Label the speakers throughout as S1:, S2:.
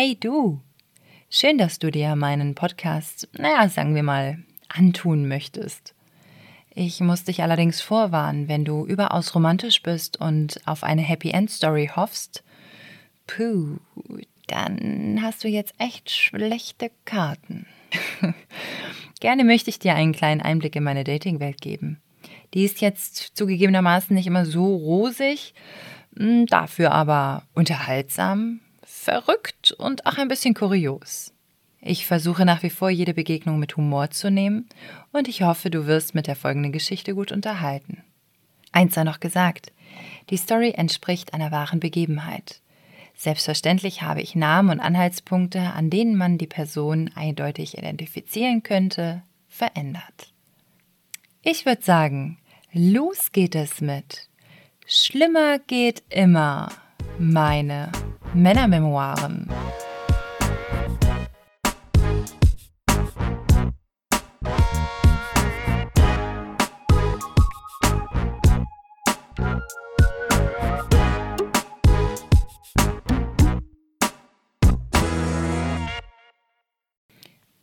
S1: Hey du! Schön, dass du dir meinen Podcast, naja, sagen wir mal, antun möchtest. Ich muss dich allerdings vorwarnen, wenn du überaus romantisch bist und auf eine Happy End Story hoffst, puh, dann hast du jetzt echt schlechte Karten. Gerne möchte ich dir einen kleinen Einblick in meine Dating-Welt geben. Die ist jetzt zugegebenermaßen nicht immer so rosig, hm, dafür aber unterhaltsam, verrückt und auch ein bisschen kurios. Ich versuche nach wie vor jede Begegnung mit Humor zu nehmen und ich hoffe, du wirst mit der folgenden Geschichte gut unterhalten. Eins sei noch gesagt, die Story entspricht einer wahren Begebenheit. Selbstverständlich habe ich Namen und Anhaltspunkte, an denen man die Person eindeutig identifizieren könnte, verändert. Ich würde sagen, los geht es mit Schlimmer geht immer meine Männermemoiren.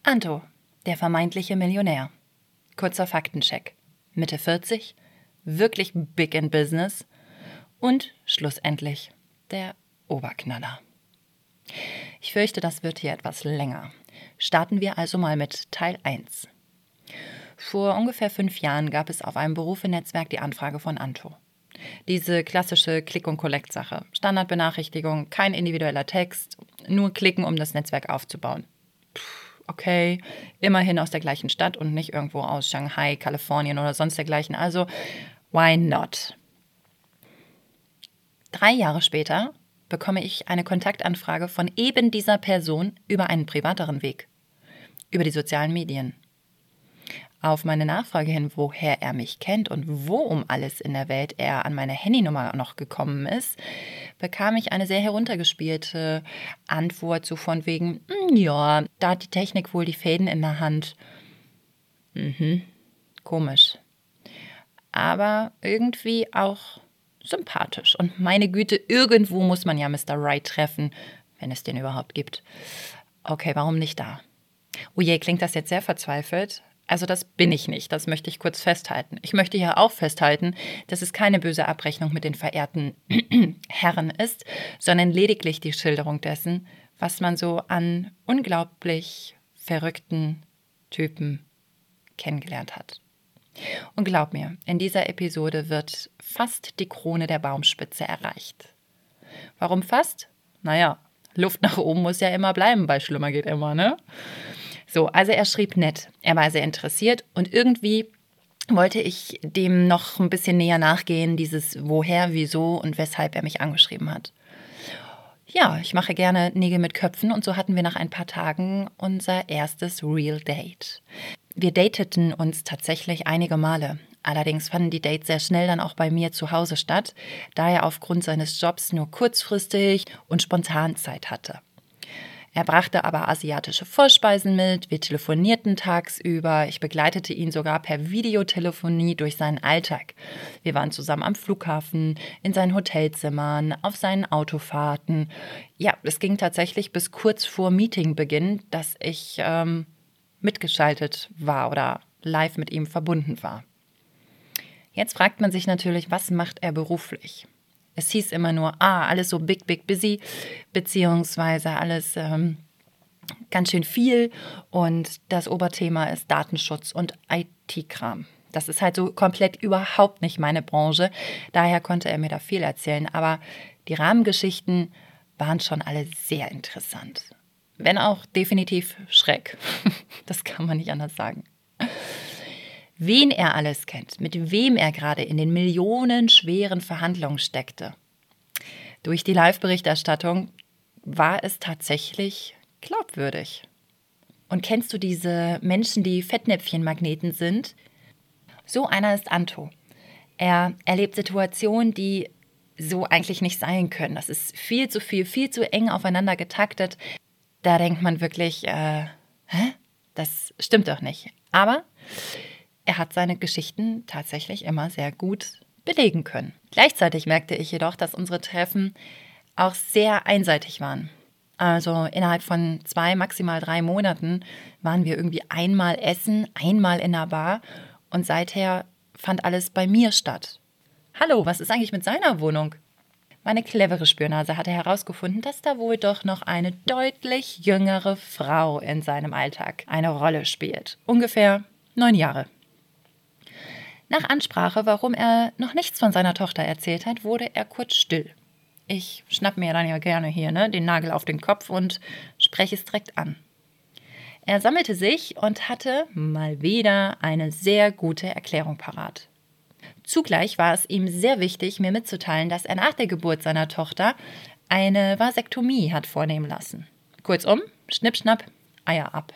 S1: Anto, der vermeintliche Millionär. Kurzer Faktencheck. Mitte 40, wirklich big in business und schlussendlich der Oberknaller. Ich fürchte, das wird hier etwas länger. Starten wir also mal mit Teil 1. Vor ungefähr fünf Jahren gab es auf einem Berufenetzwerk die Anfrage von Anto. Diese klassische Click- und Collect-Sache. Standardbenachrichtigung, kein individueller Text, nur klicken, um das Netzwerk aufzubauen. Okay, immerhin aus der gleichen Stadt und nicht irgendwo aus Shanghai, Kalifornien oder sonst dergleichen. Also, why not? Drei Jahre später bekomme ich eine Kontaktanfrage von eben dieser Person über einen privateren Weg, über die sozialen Medien auf meine Nachfrage hin, woher er mich kennt und wo um alles in der Welt er an meine Handynummer noch gekommen ist, bekam ich eine sehr heruntergespielte Antwort so von wegen, hm, ja, da hat die Technik wohl die Fäden in der Hand. Mhm, komisch. Aber irgendwie auch sympathisch. Und meine Güte, irgendwo muss man ja Mr. Right treffen, wenn es den überhaupt gibt. Okay, warum nicht da? Oh je, klingt das jetzt sehr verzweifelt? Also das bin ich nicht, das möchte ich kurz festhalten. Ich möchte hier auch festhalten, dass es keine böse Abrechnung mit den verehrten Herren ist, sondern lediglich die Schilderung dessen, was man so an unglaublich verrückten Typen kennengelernt hat. Und glaub mir, in dieser Episode wird fast die Krone der Baumspitze erreicht. Warum fast? Naja, Luft nach oben muss ja immer bleiben, bei Schlimmer geht immer, ne? So, also er schrieb nett. Er war sehr interessiert und irgendwie wollte ich dem noch ein bisschen näher nachgehen, dieses woher, wieso und weshalb er mich angeschrieben hat. Ja, ich mache gerne Nägel mit Köpfen und so hatten wir nach ein paar Tagen unser erstes Real Date. Wir dateten uns tatsächlich einige Male. Allerdings fanden die Dates sehr schnell dann auch bei mir zu Hause statt, da er aufgrund seines Jobs nur kurzfristig und spontan Zeit hatte. Er brachte aber asiatische Vorspeisen mit, wir telefonierten tagsüber, ich begleitete ihn sogar per Videotelefonie durch seinen Alltag. Wir waren zusammen am Flughafen, in seinen Hotelzimmern, auf seinen Autofahrten. Ja, es ging tatsächlich bis kurz vor Meetingbeginn, dass ich ähm, mitgeschaltet war oder live mit ihm verbunden war. Jetzt fragt man sich natürlich, was macht er beruflich? Es hieß immer nur, ah, alles so big, big, busy, beziehungsweise alles ähm, ganz schön viel. Und das Oberthema ist Datenschutz und IT-Kram. Das ist halt so komplett überhaupt nicht meine Branche. Daher konnte er mir da viel erzählen. Aber die Rahmengeschichten waren schon alle sehr interessant. Wenn auch definitiv schräg. Das kann man nicht anders sagen wen er alles kennt, mit wem er gerade in den millionenschweren Verhandlungen steckte. Durch die Live-Berichterstattung war es tatsächlich glaubwürdig. Und kennst du diese Menschen, die Fettnäpfchenmagneten sind? So einer ist Anto. Er erlebt Situationen, die so eigentlich nicht sein können. Das ist viel zu viel, viel zu eng aufeinander getaktet. Da denkt man wirklich, äh, hä? Das stimmt doch nicht. Aber er hat seine Geschichten tatsächlich immer sehr gut belegen können. Gleichzeitig merkte ich jedoch, dass unsere Treffen auch sehr einseitig waren. Also innerhalb von zwei, maximal drei Monaten waren wir irgendwie einmal essen, einmal in der Bar und seither fand alles bei mir statt. Hallo, was ist eigentlich mit seiner Wohnung? Meine clevere Spürnase hatte herausgefunden, dass da wohl doch noch eine deutlich jüngere Frau in seinem Alltag eine Rolle spielt. Ungefähr neun Jahre. Nach Ansprache, warum er noch nichts von seiner Tochter erzählt hat, wurde er kurz still. Ich schnapp mir dann ja gerne hier ne, den Nagel auf den Kopf und spreche es direkt an. Er sammelte sich und hatte mal wieder eine sehr gute Erklärung parat. Zugleich war es ihm sehr wichtig, mir mitzuteilen, dass er nach der Geburt seiner Tochter eine Vasektomie hat vornehmen lassen. Kurzum, schnipp, schnapp, Eier ab.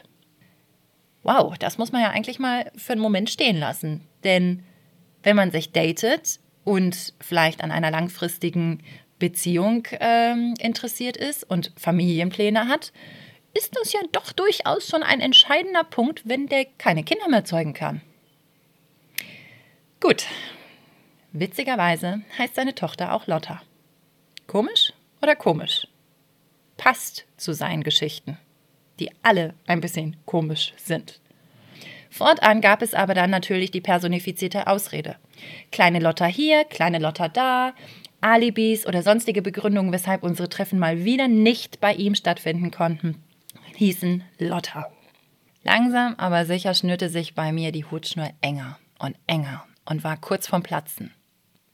S1: Wow, das muss man ja eigentlich mal für einen Moment stehen lassen. Denn wenn man sich datet und vielleicht an einer langfristigen Beziehung ähm, interessiert ist und Familienpläne hat, ist das ja doch durchaus schon ein entscheidender Punkt, wenn der keine Kinder mehr zeugen kann. Gut. Witzigerweise heißt seine Tochter auch Lotta. Komisch oder komisch? Passt zu seinen Geschichten, die alle ein bisschen komisch sind. Fortan gab es aber dann natürlich die personifizierte Ausrede. Kleine Lotta hier, kleine Lotta da, Alibis oder sonstige Begründungen, weshalb unsere Treffen mal wieder nicht bei ihm stattfinden konnten, hießen Lotta. Langsam aber sicher schnürte sich bei mir die Hutschnur enger und enger und war kurz vorm Platzen.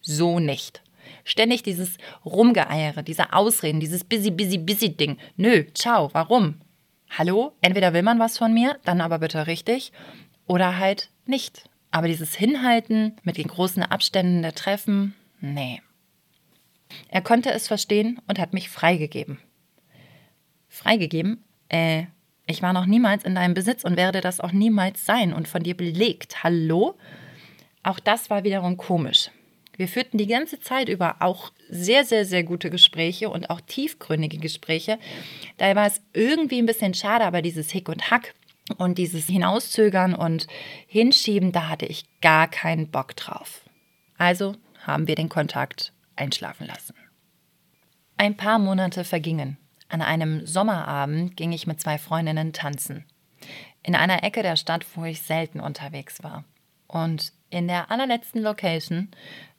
S1: So nicht. Ständig dieses Rumgeeiere, diese Ausreden, dieses busy, busy, busy Ding. Nö, ciao, warum? Hallo? Entweder will man was von mir, dann aber bitte richtig, oder halt nicht. Aber dieses Hinhalten mit den großen Abständen der Treffen, nee. Er konnte es verstehen und hat mich freigegeben. Freigegeben? Äh, ich war noch niemals in deinem Besitz und werde das auch niemals sein und von dir belegt. Hallo? Auch das war wiederum komisch. Wir führten die ganze Zeit über auch sehr, sehr, sehr gute Gespräche und auch tiefgründige Gespräche. Daher war es irgendwie ein bisschen schade, aber dieses Hick und Hack und dieses Hinauszögern und Hinschieben, da hatte ich gar keinen Bock drauf. Also haben wir den Kontakt einschlafen lassen. Ein paar Monate vergingen. An einem Sommerabend ging ich mit zwei Freundinnen tanzen. In einer Ecke der Stadt, wo ich selten unterwegs war. Und in der allerletzten Location,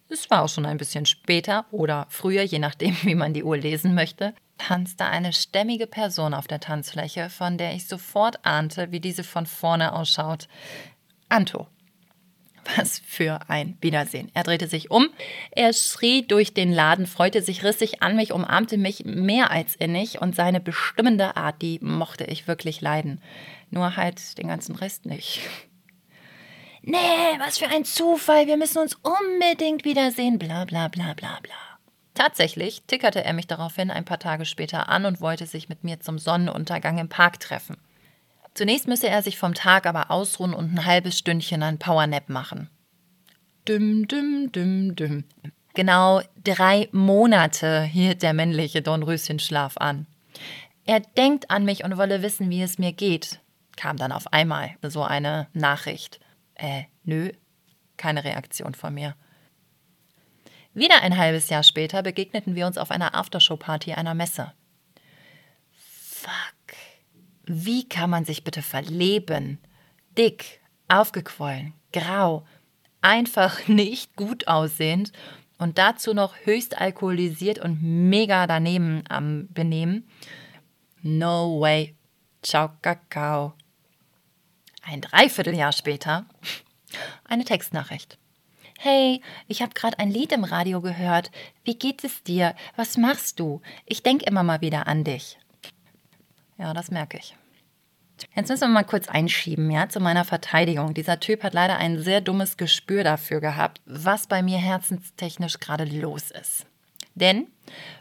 S1: es war auch schon ein bisschen später oder früher, je nachdem, wie man die Uhr lesen möchte, tanzte eine stämmige Person auf der Tanzfläche, von der ich sofort ahnte, wie diese von vorne ausschaut. Anto. Was für ein Wiedersehen. Er drehte sich um, er schrie durch den Laden, freute sich rissig an mich, umarmte mich mehr als innig und seine bestimmende Art, die mochte ich wirklich leiden. Nur halt den ganzen Rest nicht. Nee, was für ein Zufall, wir müssen uns unbedingt wiedersehen, bla bla bla bla bla. Tatsächlich tickerte er mich daraufhin ein paar Tage später an und wollte sich mit mir zum Sonnenuntergang im Park treffen. Zunächst müsse er sich vom Tag aber ausruhen und ein halbes Stündchen ein Powernap machen. Düm, düm, düm, düm. Genau drei Monate hielt der männliche Dornröschenschlaf an. Er denkt an mich und wolle wissen, wie es mir geht, kam dann auf einmal so eine Nachricht. Äh, nö, keine Reaktion von mir. Wieder ein halbes Jahr später begegneten wir uns auf einer Aftershow-Party einer Messe. Wie kann man sich bitte verleben? Dick, aufgequollen, grau, einfach nicht gut aussehend und dazu noch höchst alkoholisiert und mega daneben am Benehmen. No way. Ciao, Kakao. Ein Dreivierteljahr später eine Textnachricht. Hey, ich habe gerade ein Lied im Radio gehört. Wie geht es dir? Was machst du? Ich denke immer mal wieder an dich. Ja, das merke ich. Jetzt müssen wir mal kurz einschieben, ja, zu meiner Verteidigung. Dieser Typ hat leider ein sehr dummes Gespür dafür gehabt, was bei mir herzenstechnisch gerade los ist. Denn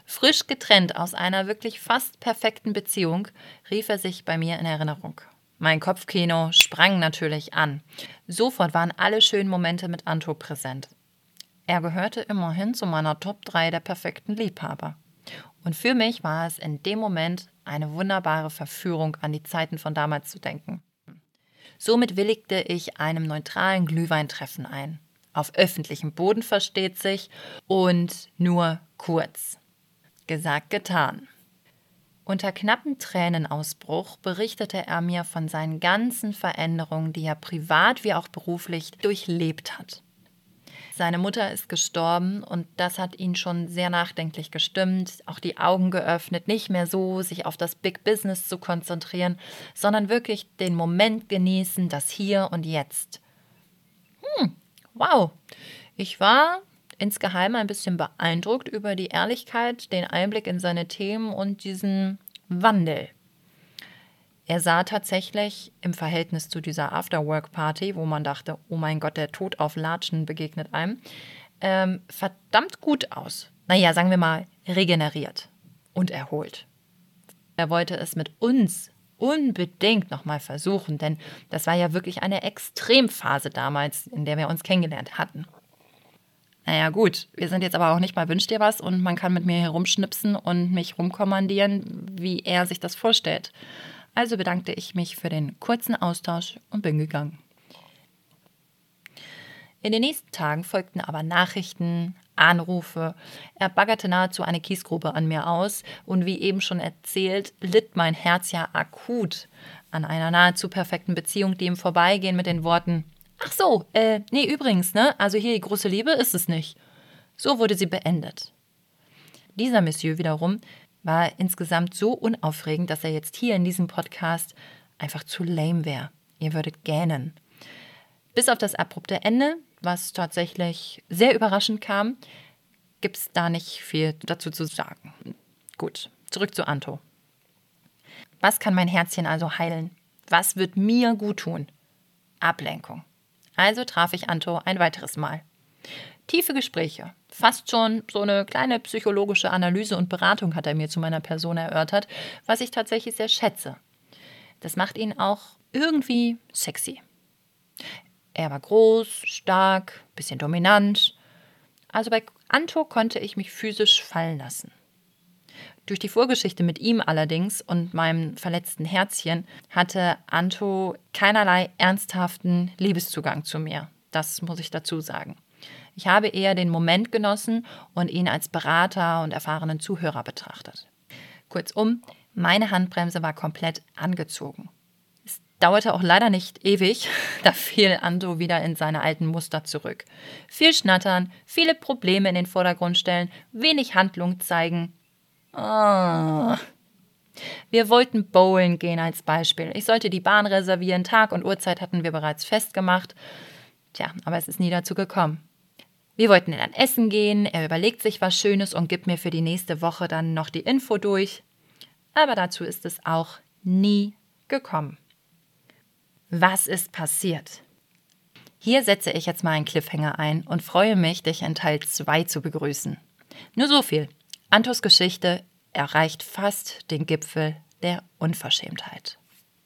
S1: frisch getrennt aus einer wirklich fast perfekten Beziehung rief er sich bei mir in Erinnerung. Mein Kopfkino sprang natürlich an. Sofort waren alle schönen Momente mit Anto präsent. Er gehörte immerhin zu meiner Top 3 der perfekten Liebhaber. Und für mich war es in dem Moment eine wunderbare Verführung, an die Zeiten von damals zu denken. Somit willigte ich einem neutralen Glühweintreffen ein. Auf öffentlichem Boden versteht sich und nur kurz. Gesagt, getan. Unter knappen Tränenausbruch berichtete er mir von seinen ganzen Veränderungen, die er privat wie auch beruflich durchlebt hat. Seine Mutter ist gestorben und das hat ihn schon sehr nachdenklich gestimmt, auch die Augen geöffnet, nicht mehr so sich auf das Big Business zu konzentrieren, sondern wirklich den Moment genießen, das Hier und Jetzt. Hm, wow. Ich war insgeheim ein bisschen beeindruckt über die Ehrlichkeit, den Einblick in seine Themen und diesen Wandel. Er sah tatsächlich im Verhältnis zu dieser Afterwork-Party, wo man dachte, oh mein Gott, der Tod auf Latschen begegnet einem, ähm, verdammt gut aus. Naja, sagen wir mal, regeneriert und erholt. Er wollte es mit uns unbedingt nochmal versuchen, denn das war ja wirklich eine Extremphase damals, in der wir uns kennengelernt hatten. Naja, gut, wir sind jetzt aber auch nicht mal Wünsch dir was und man kann mit mir herumschnipsen und mich rumkommandieren, wie er sich das vorstellt. Also bedankte ich mich für den kurzen Austausch und bin gegangen. In den nächsten Tagen folgten aber Nachrichten, Anrufe. Er baggerte nahezu eine Kiesgrube an mir aus und wie eben schon erzählt, litt mein Herz ja akut an einer nahezu perfekten Beziehung, die im Vorbeigehen mit den Worten Ach so, äh, nee, übrigens, ne? Also hier die große Liebe ist es nicht. So wurde sie beendet. Dieser Monsieur wiederum war insgesamt so unaufregend, dass er jetzt hier in diesem Podcast einfach zu lame wäre. Ihr würdet gähnen. Bis auf das abrupte Ende, was tatsächlich sehr überraschend kam, gibt es da nicht viel dazu zu sagen. Gut, zurück zu Anto. Was kann mein Herzchen also heilen? Was wird mir gut tun? Ablenkung. Also traf ich Anto ein weiteres Mal. Tiefe Gespräche, fast schon so eine kleine psychologische Analyse und Beratung hat er mir zu meiner Person erörtert, was ich tatsächlich sehr schätze. Das macht ihn auch irgendwie sexy. Er war groß, stark, bisschen dominant. Also bei Anto konnte ich mich physisch fallen lassen. Durch die Vorgeschichte mit ihm allerdings und meinem verletzten Herzchen hatte Anto keinerlei ernsthaften Liebeszugang zu mir. Das muss ich dazu sagen. Ich habe eher den Moment genossen und ihn als Berater und erfahrenen Zuhörer betrachtet. Kurzum, meine Handbremse war komplett angezogen. Es dauerte auch leider nicht ewig, da fiel Ando wieder in seine alten Muster zurück. Viel Schnattern, viele Probleme in den Vordergrund stellen, wenig Handlung zeigen, Ah. Wir wollten bowlen gehen als Beispiel. Ich sollte die Bahn reservieren, Tag und Uhrzeit hatten wir bereits festgemacht. Tja, aber es ist nie dazu gekommen. Wir wollten dann essen gehen, er überlegt sich was Schönes und gibt mir für die nächste Woche dann noch die Info durch. Aber dazu ist es auch nie gekommen. Was ist passiert? Hier setze ich jetzt mal einen Cliffhanger ein und freue mich, dich in Teil 2 zu begrüßen. Nur so viel. Antos Geschichte erreicht fast den Gipfel der Unverschämtheit.